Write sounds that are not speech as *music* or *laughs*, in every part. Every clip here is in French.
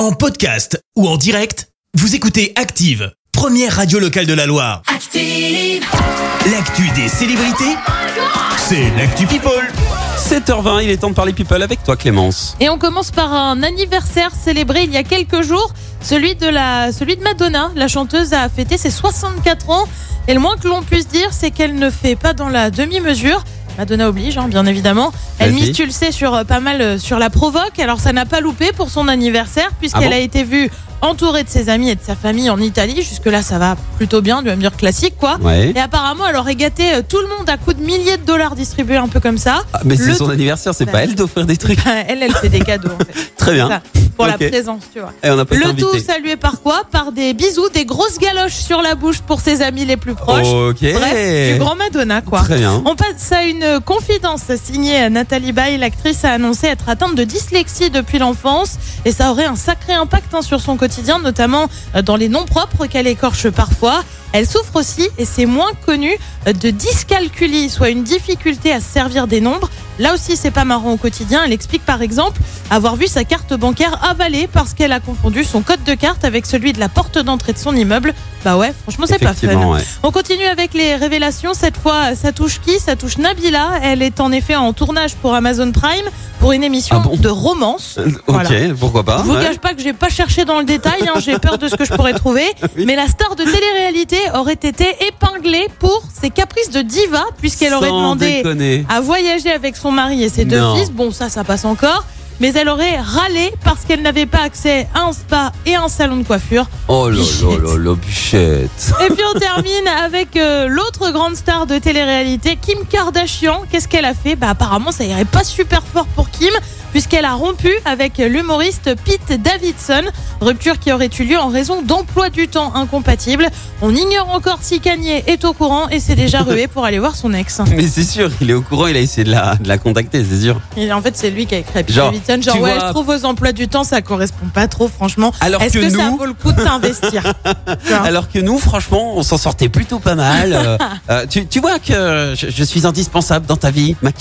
En podcast ou en direct, vous écoutez Active, première radio locale de la Loire. Active. L'actu des célébrités, c'est l'actu People. 7h20, il est temps de parler people avec toi Clémence. Et on commence par un anniversaire célébré il y a quelques jours, celui de, la, celui de Madonna. La chanteuse a fêté ses 64 ans et le moins que l'on puisse dire, c'est qu'elle ne fait pas dans la demi-mesure. Madonna oblige, hein, bien évidemment. Elle Vas-y. mise, tu le sais, sur euh, pas mal euh, sur la provoque. Alors ça n'a pas loupé pour son anniversaire puisqu'elle Ah bon a été vue entourée de ses amis et de sa famille en Italie. Jusque là, ça va plutôt bien, me dire classique quoi. Ouais. Et apparemment, elle aurait gâté euh, tout le monde à coups de milliers de dollars distribués un peu comme ça. Ah, mais c'est Le- son anniversaire, c'est Bah, pas elle d'offrir des trucs. *laughs* elle, elle fait des cadeaux en fait. *laughs* Très bien. Ça, pour la présence, tu vois. Et on Le tout salué par quoi Par des bisous, des grosses galoches sur la bouche pour ses amis les plus proches. Ok. Bref, du grand Madonna, quoi. Très bien. On passe à une confidence signée Nathalie Baye. L'actrice a annoncé être atteinte de dyslexie depuis l'enfance et ça aurait un sacré impact hein, sur son quotidien, notamment euh, dans les noms propres qu'elle écorche parfois. Elle souffre aussi, et c'est moins connu, euh, de dyscalculie, soit une difficulté à se servir des nombres. Là aussi, c'est pas marrant au quotidien. Elle explique par exemple avoir vu sa carte bancaire avalée parce qu'elle a confondu son code de carte avec celui de la porte d'entrée de son immeuble. Bah ouais, franchement, c'est pas fun. Ouais. On continue avec les révélations. Cette fois, ça touche qui? Ça touche Nabila. Elle est en effet en tournage pour Amazon Prime pour une émission Ah bon? de romance. Euh, Ok, Voilà. pourquoi pas. Je vous ouais. cache pas que j'ai pas cherché dans le détail, hein, j'ai peur de ce que je pourrais trouver. *laughs* Oui. Mais la star de télé-réalité aurait été épinglée pour ses caprices de diva, puisqu'elle aurait demandé déconner. à voyager avec son mari et ses deux Non. fils. Bon, ça, ça passe encore. Mais elle aurait râlé parce qu'elle n'avait pas accès à un spa et un salon de coiffure. Oh là là là là, bichette. Et puis on termine avec euh, l'autre grande star de télé-réalité, Kim Kardashian. Qu'est-ce qu'elle a fait? Bah apparemment ça irait pas super fort pour Kim puisqu'elle a rompu avec l'humoriste Pete Davidson, rupture qui aurait eu lieu en raison d'emploi du temps incompatible. On ignore encore si Kanye est au courant et s'est déjà rué pour aller voir son ex. Mais c'est sûr, il est au courant, il a essayé de la, de la contacter, c'est sûr. Et en fait c'est lui qui a écrit à Pete Genre, Davidson, genre ouais vois- je trouve vos emplois du temps ça correspond pas trop franchement. Alors Est-ce que que, ça nous- vaut le coup de *laughs* vois Alors que nous, franchement, on s'en sortait plutôt pas mal. Euh, euh, tu, tu vois que je, je suis indispensable dans ta vie, ma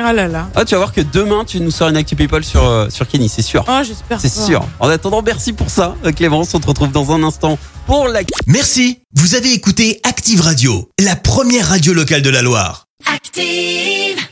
Oh là là. Ah, tu vas voir que demain, tu nous sors une Actu People sur, euh, sur Kenny, c'est sûr. Oh j'espère C'est pas. sûr. En attendant, merci pour ça, euh, Clémence. On te retrouve dans un instant pour la. Merci, vous avez écouté Active Radio, la première radio locale de la Loire. Active.